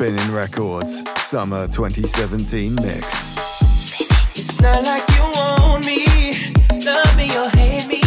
Spinning Records, Summer 2017 Mix. It's not like you want me, love me or hate me.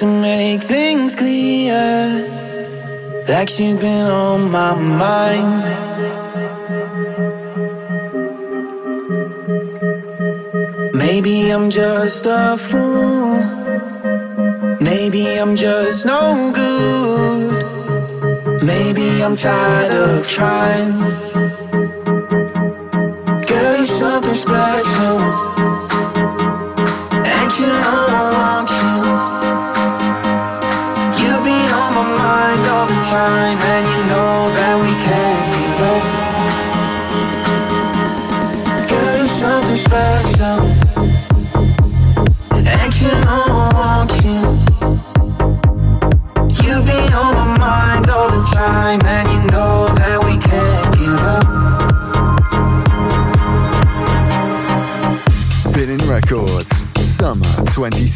to make things clear. Like you've been on my mind. Maybe I'm just a fool. Maybe I'm just no good. Maybe I'm tired of trying.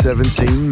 2017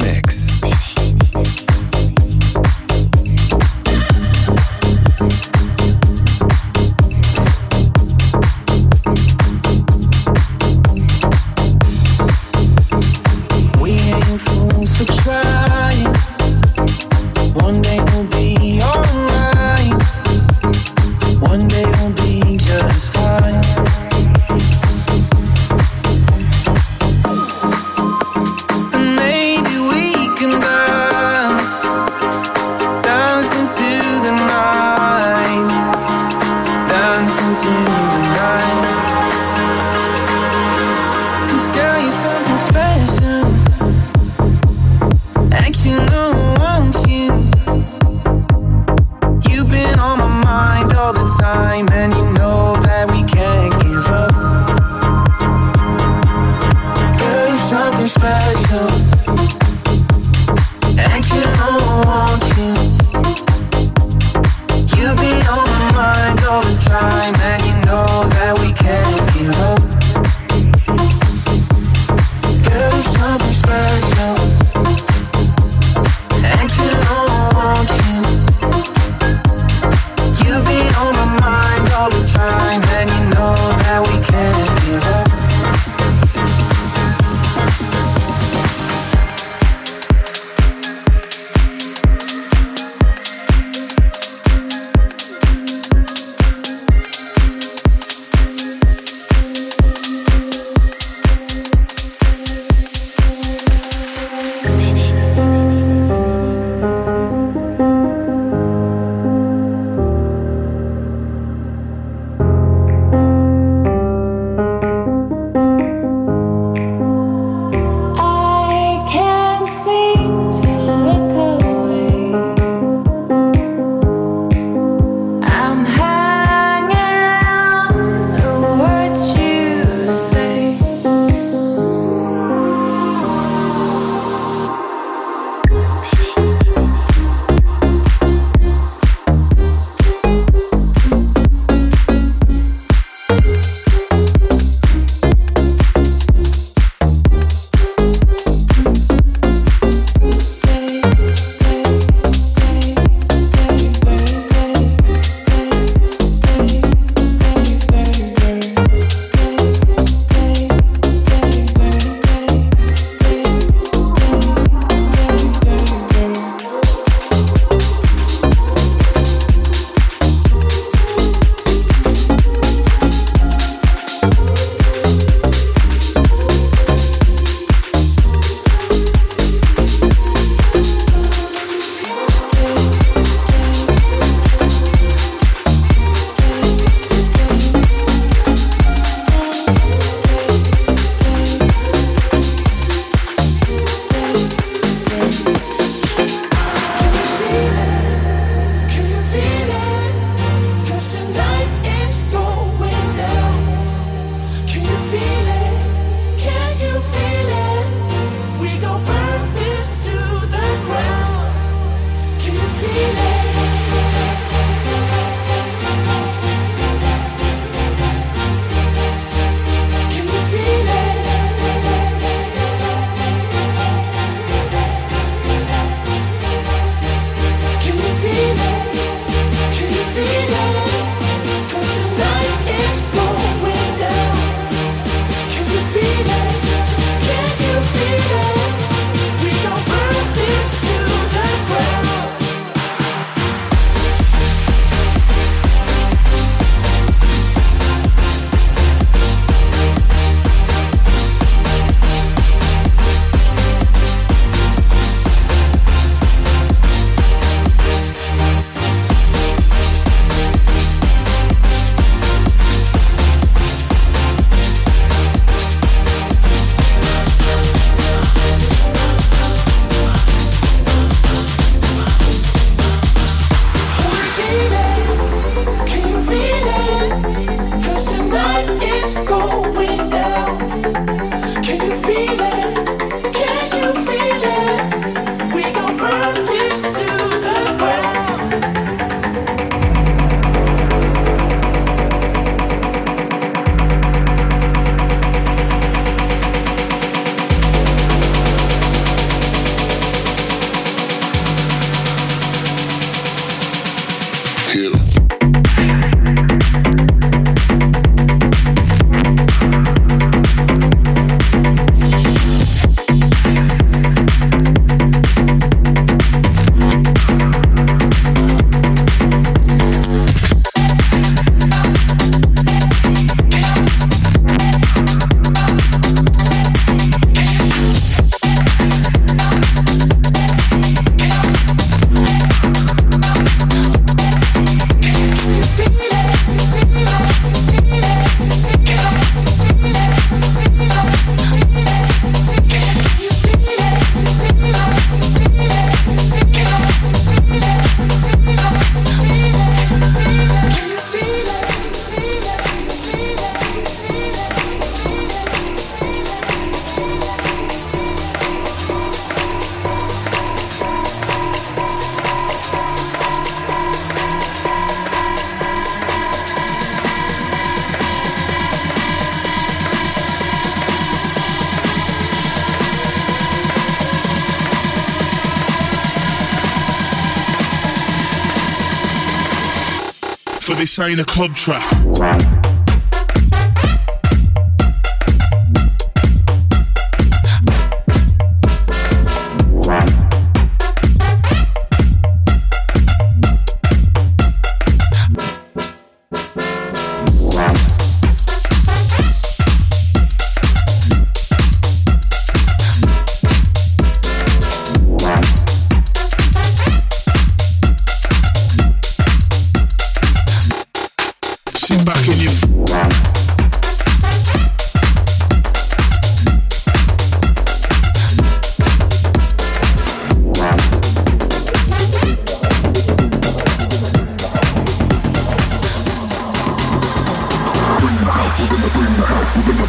ain't a club track.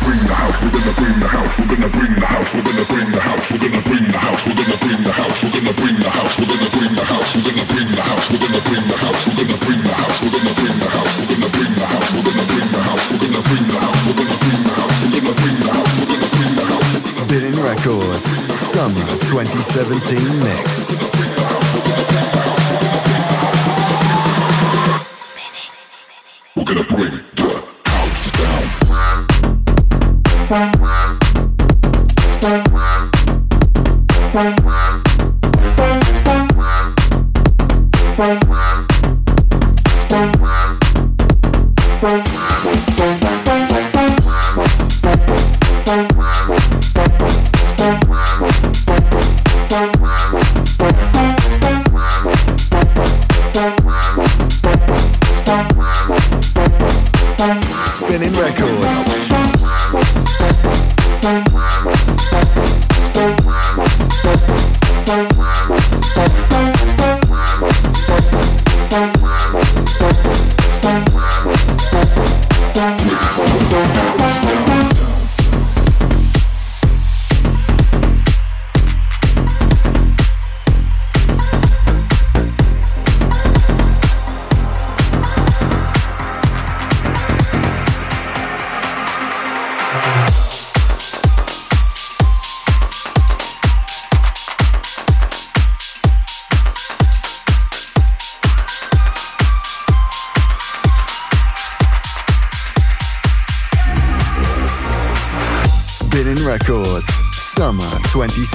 bring the house, we're gonna bring the house, we're gonna bring the house, we're gonna bring the house, we're gonna bring the house, we're gonna bring the house, we're gonna bring the house, we're gonna bring the house, we're gonna bring the house, we're gonna bring the house, we're gonna bring the house, we're gonna bring the house, we're gonna bring the house, we're gonna bring the house, we're gonna bring the house, we're gonna bring the house, we're gonna bring the house, we're gonna bring the house. Spinning Records, Summer 2017 Mix. We're gonna bring it. Bye.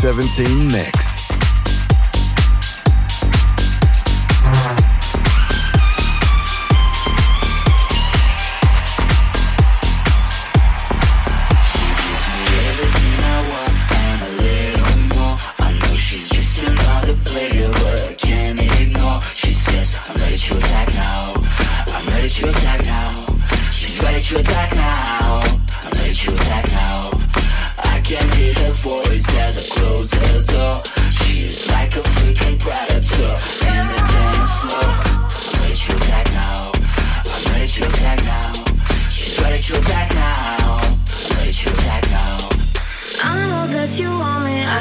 17 next.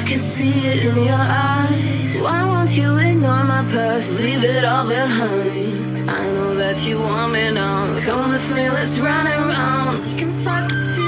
I can see it in your eyes. Why won't you ignore my past? Leave it all behind. I know that you want me now. Come with me, let's run around. We can fuck this.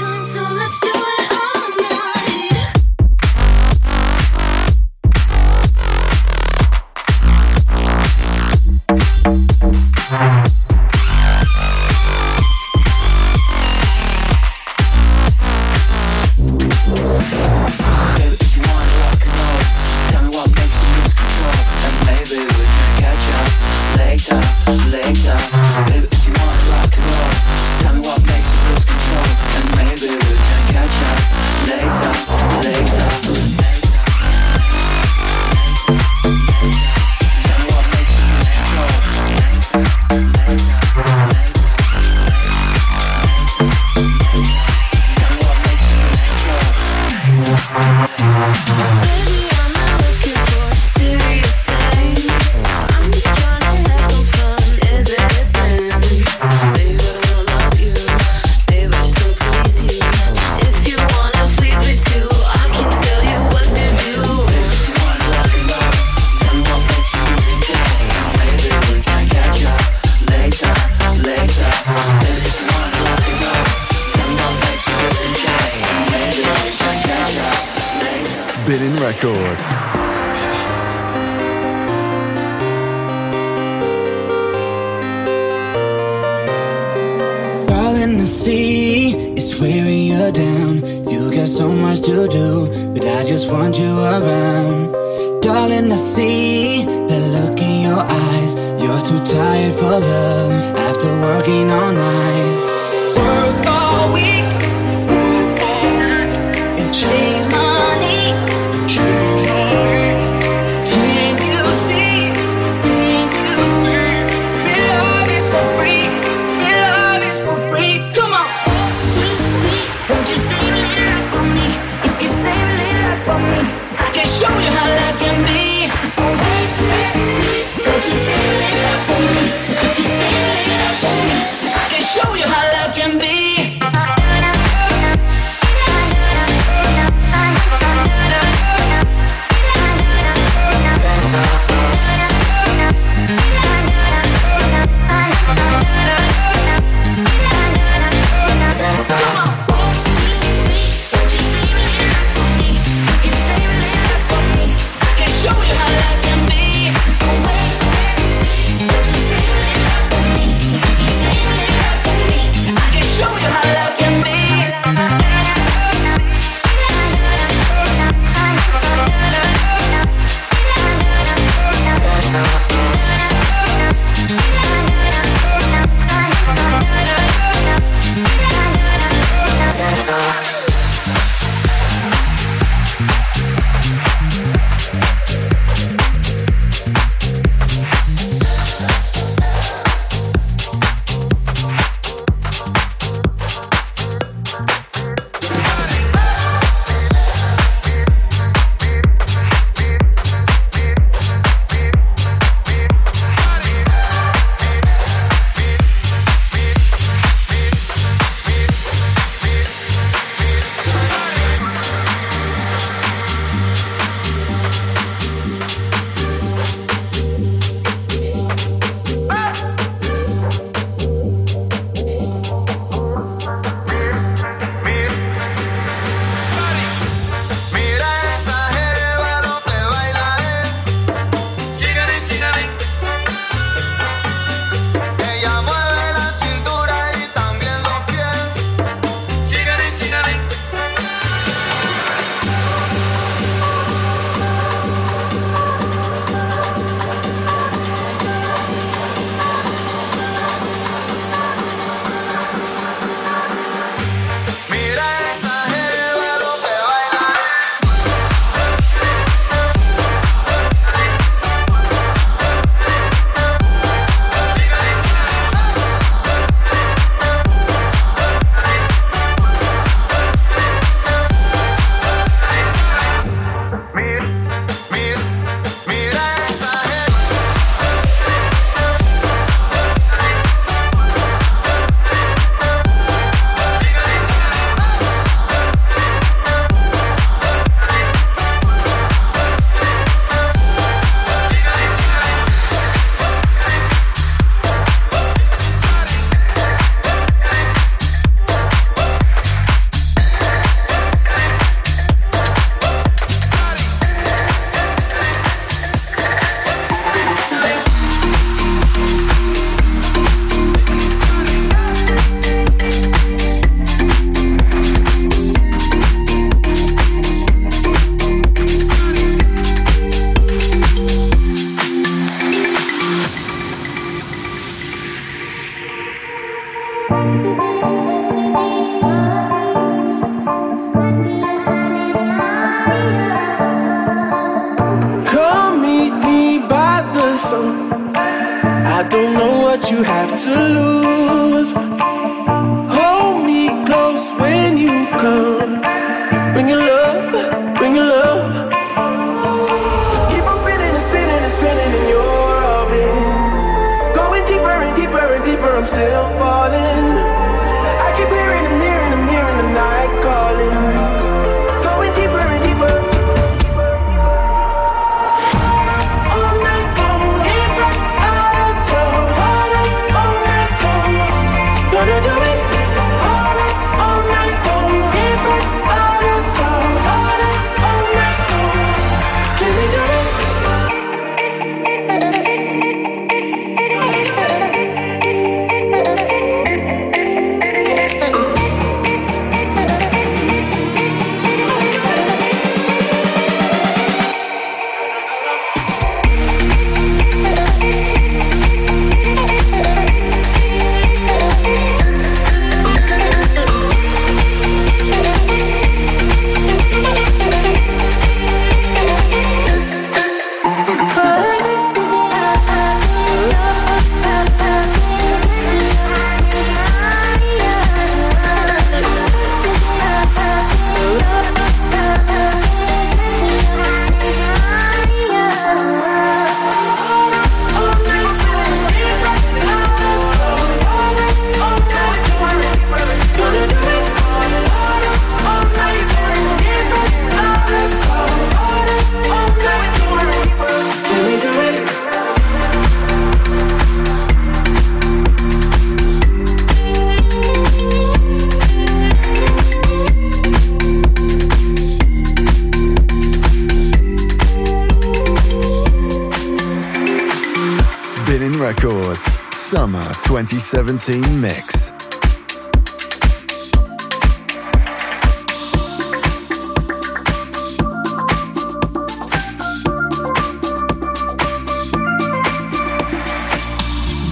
Summer 2017 mix.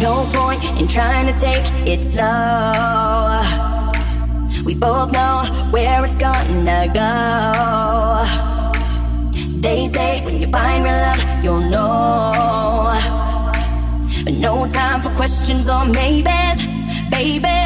No point in trying to take it slow. We both know where it's gonna go. They say when you find real love, you'll know. No time for questions or maybes, baby.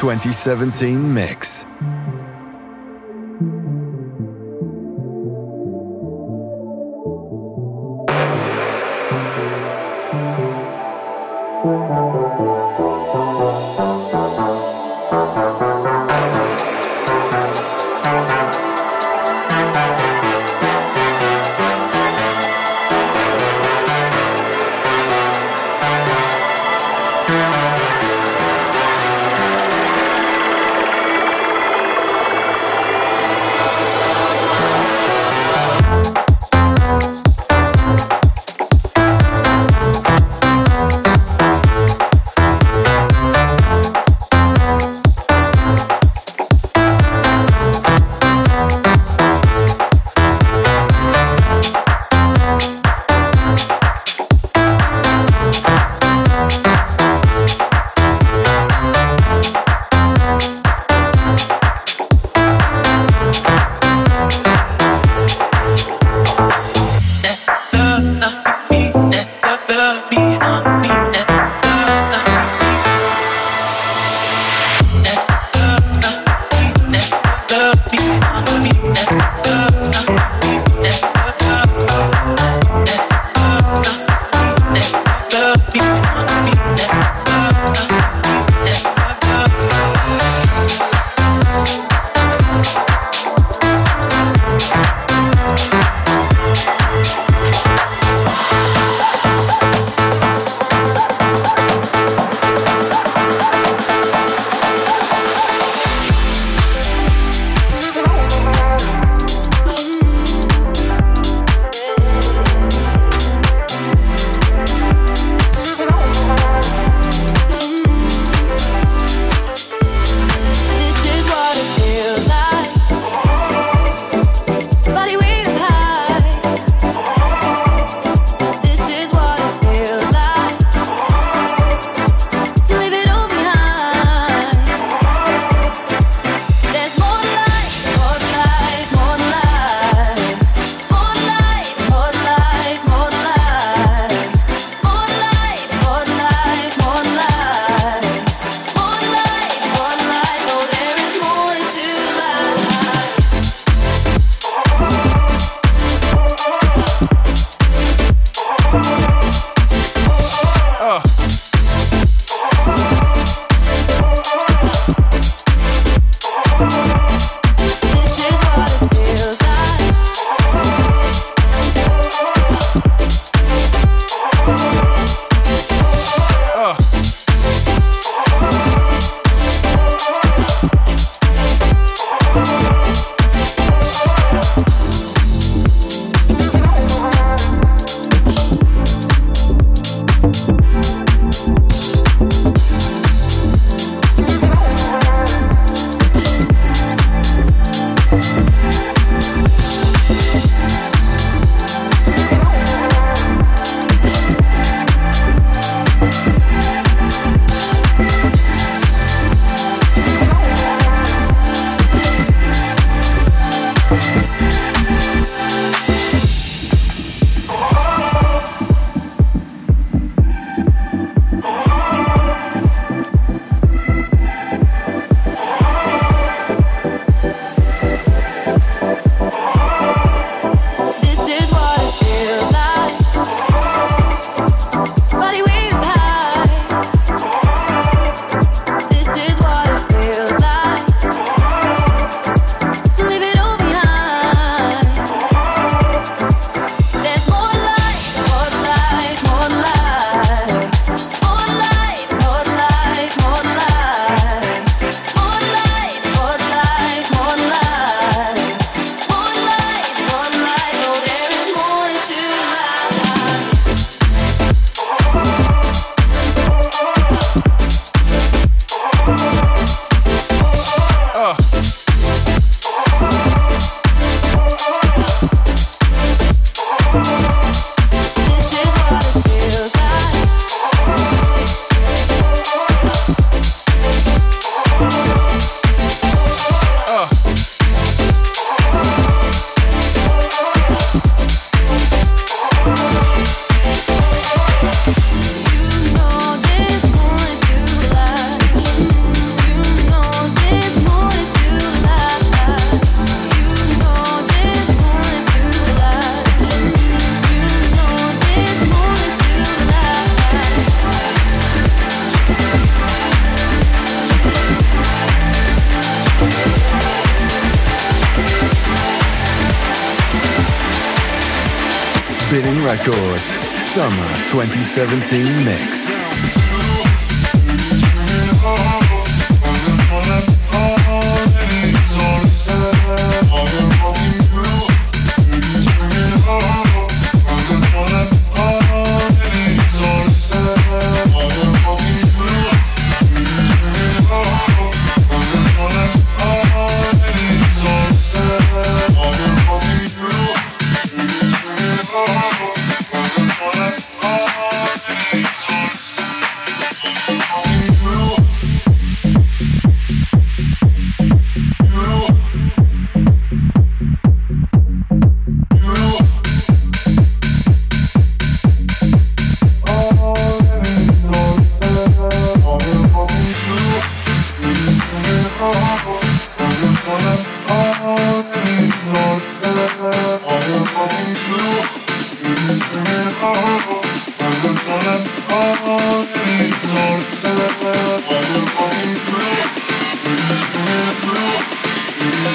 2017 mix. 2017 Mix.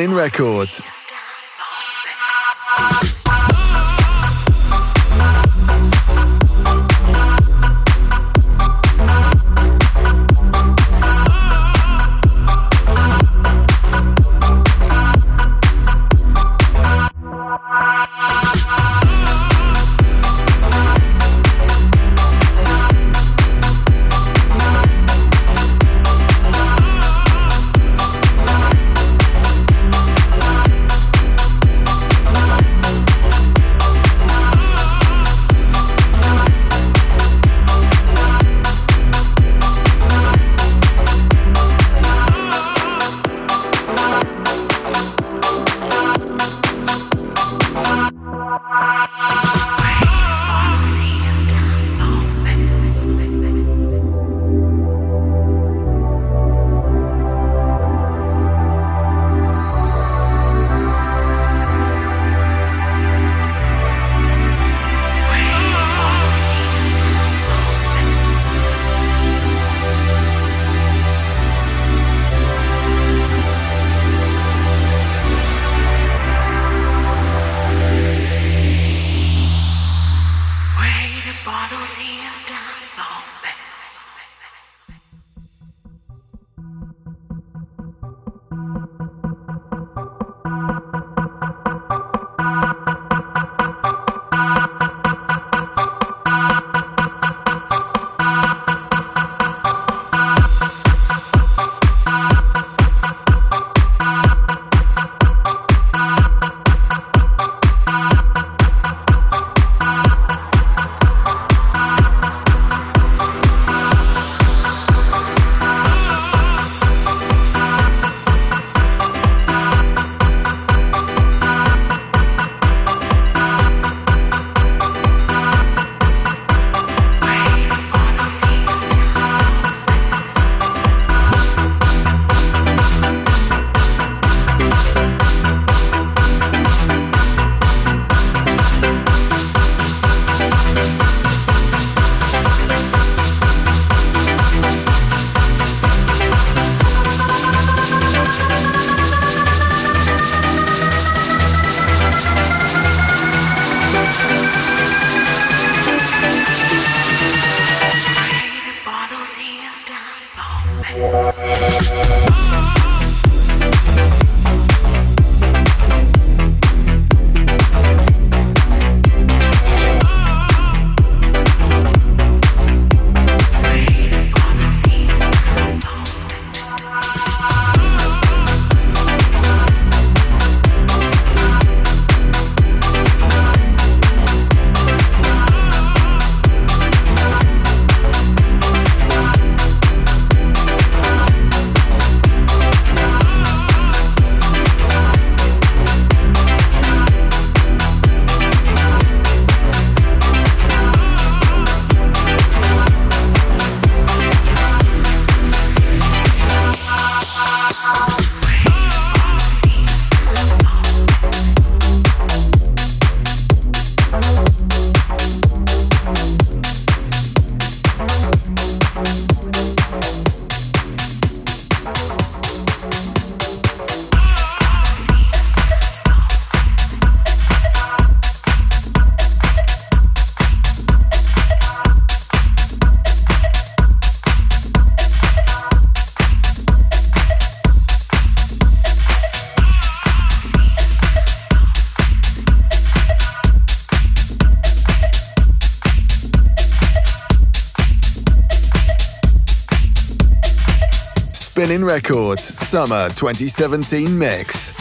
Spinning Records. Records Summer 2017 Mix.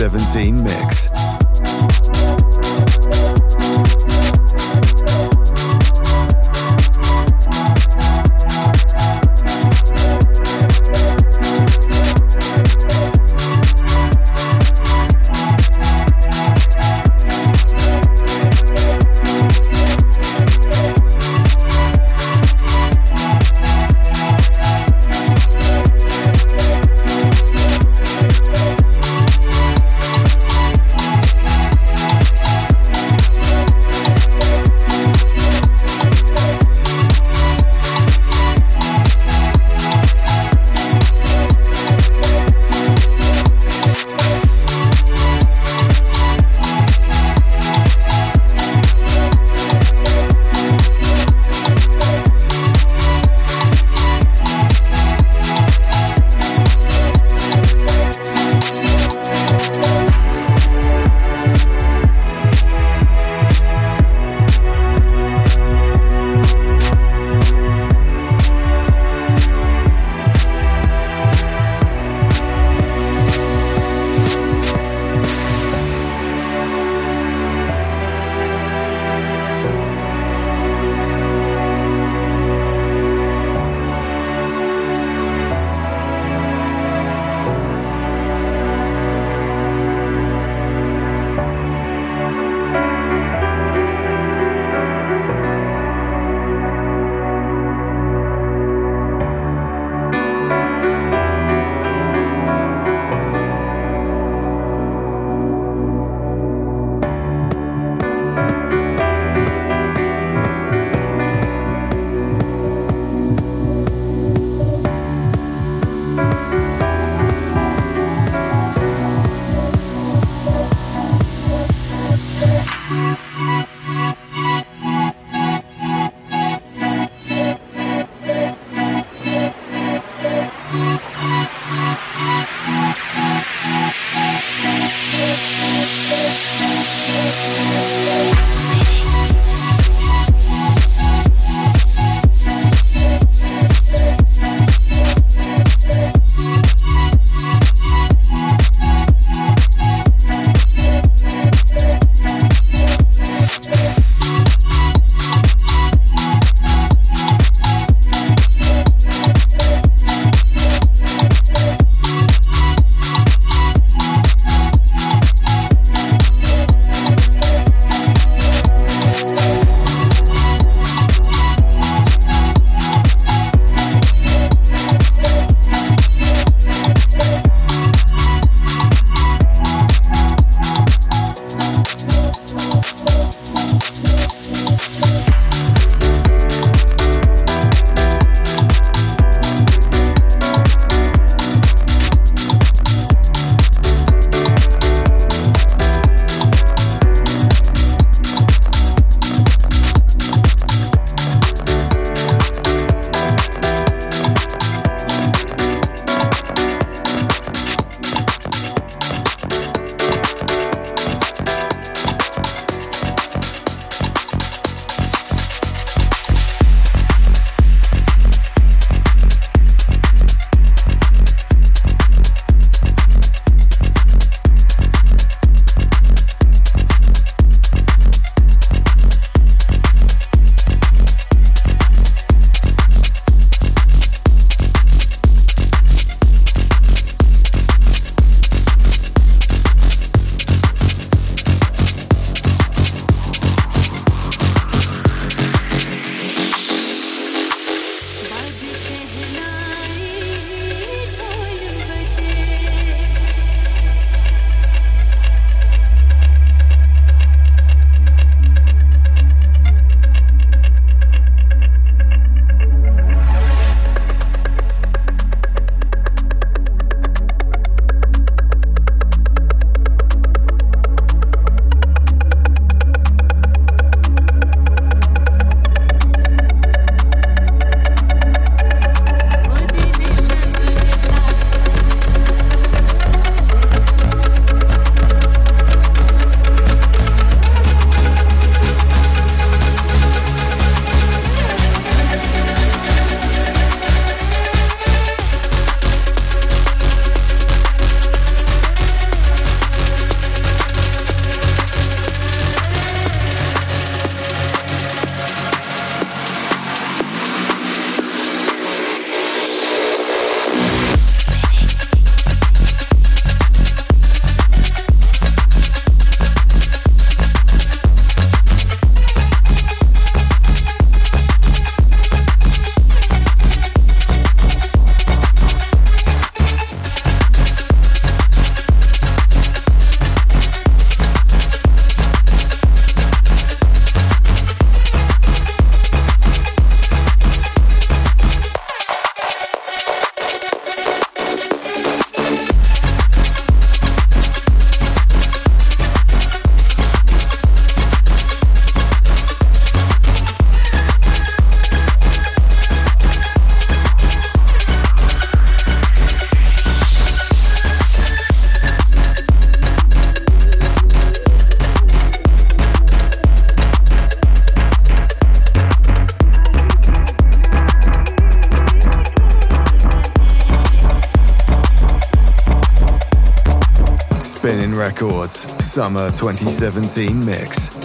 2017 Summer 2017 mix.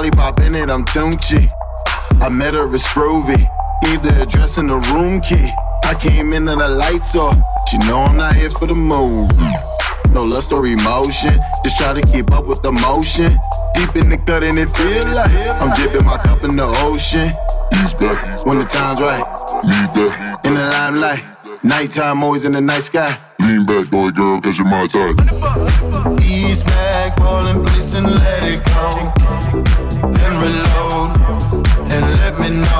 Lollipop in it, I'm Tunchi. I met her at Groovy, either addressing the room key. I came in and the lights off. She know I'm not here for the movie. No lust or emotion. Just try to keep up with the motion. Deep in the gut and it feel like I'm dipping my cup in the ocean. He's back when the time's right. Lead back in the limelight. Nighttime always in the night sky. Lean back, boy, girl, cause you're my type. East back, falling, bliss, and let it go reload and let me know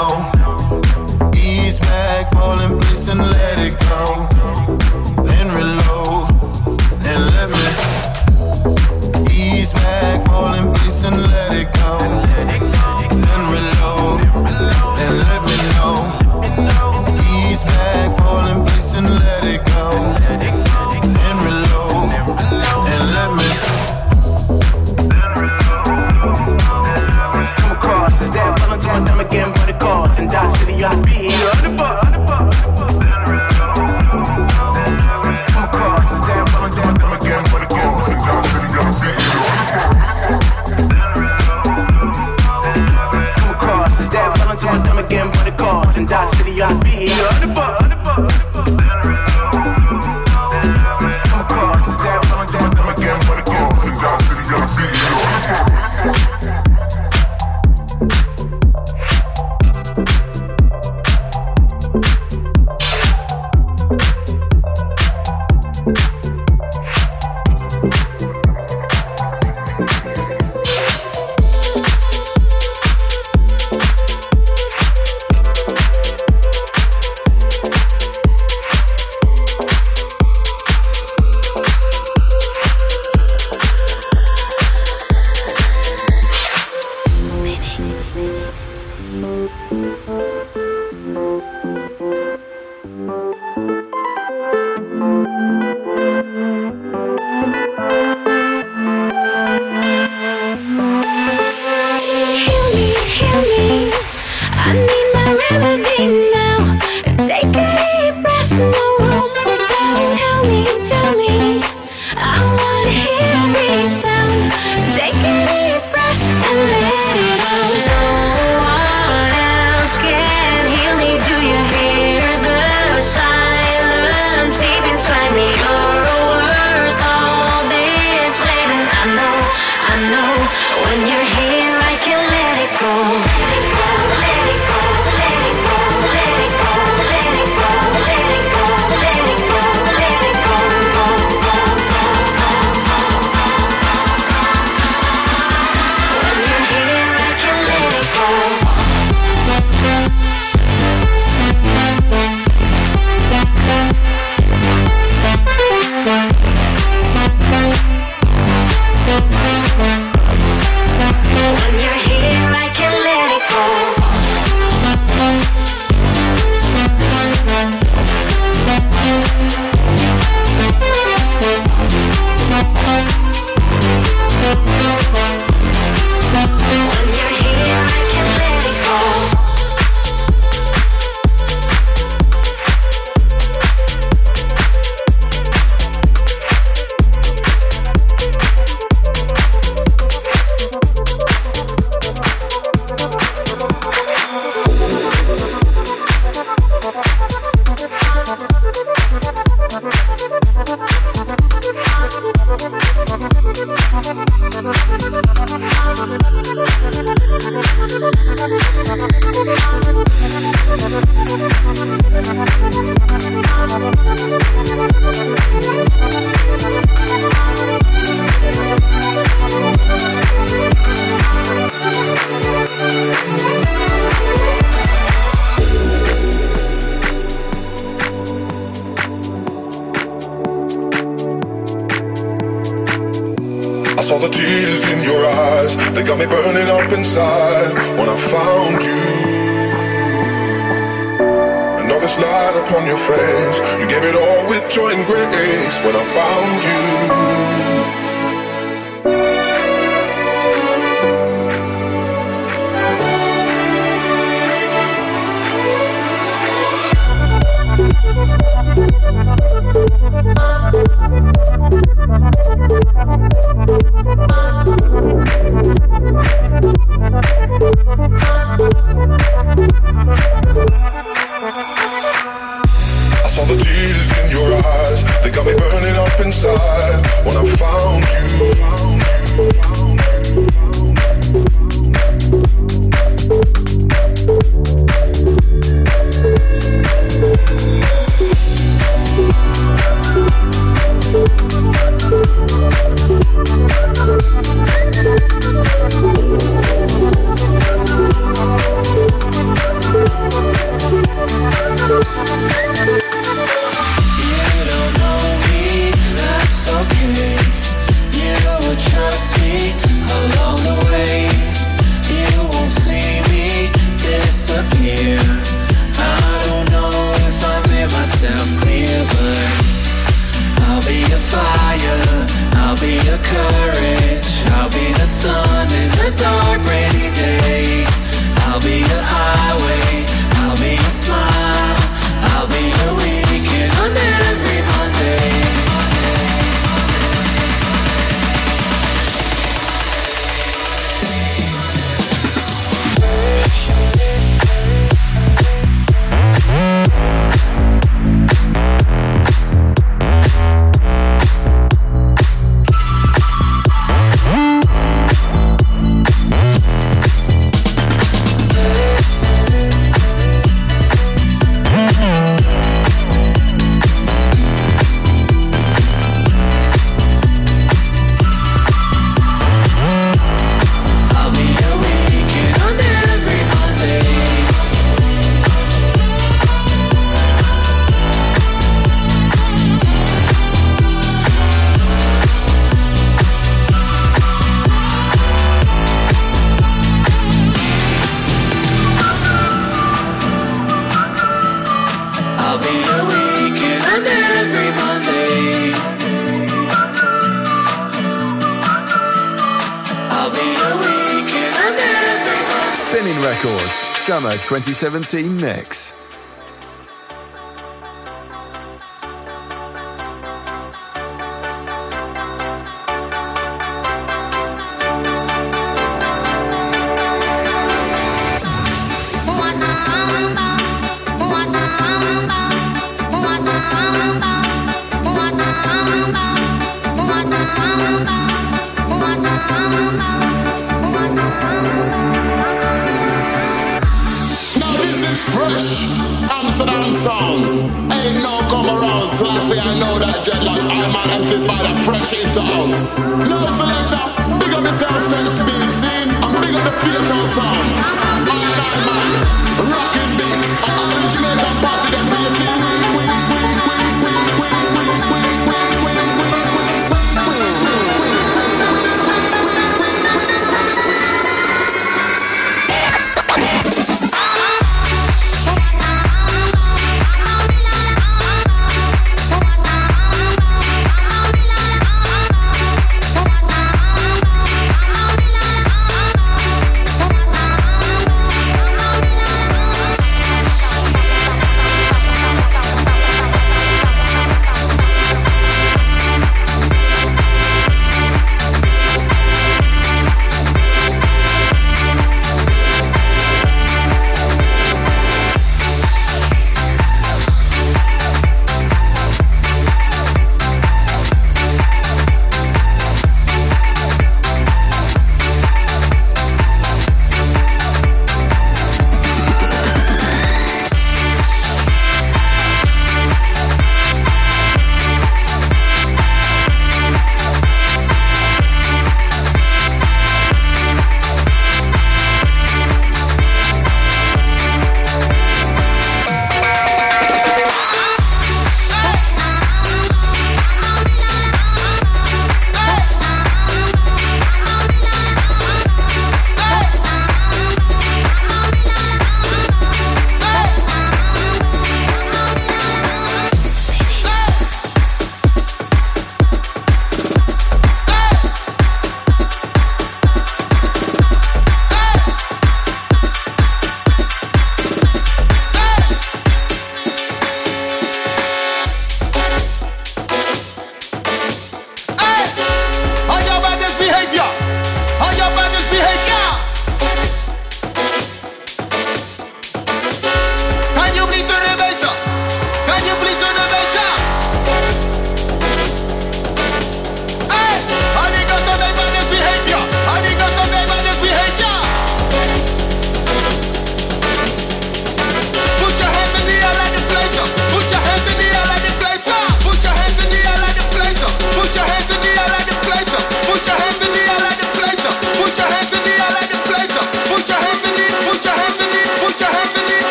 2017 mix.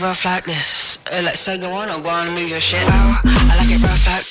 rough like this. Uh, let's say go on, or go on and move your shit out. I like it rough like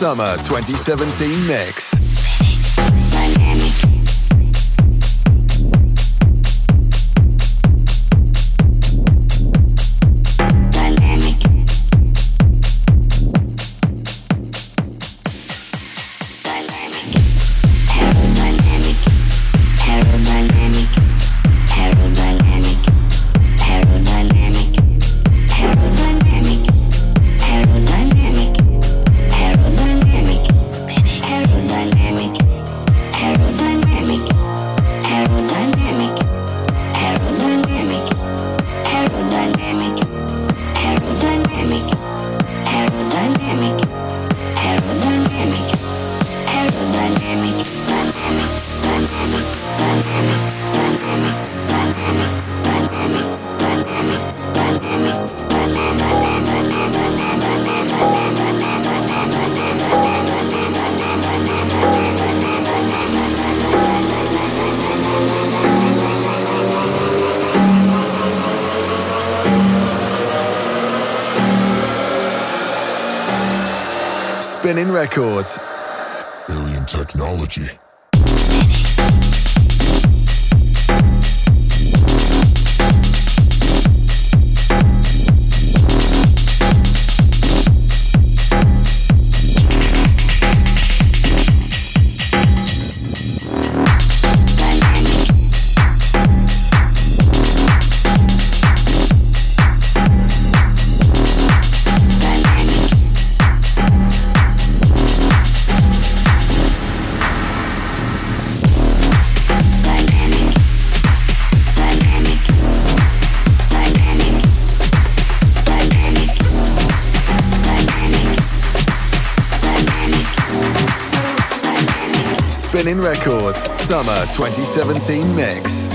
Summer 2017 mix. Spinning records. Alien technology. Records. Summer 2017 mix.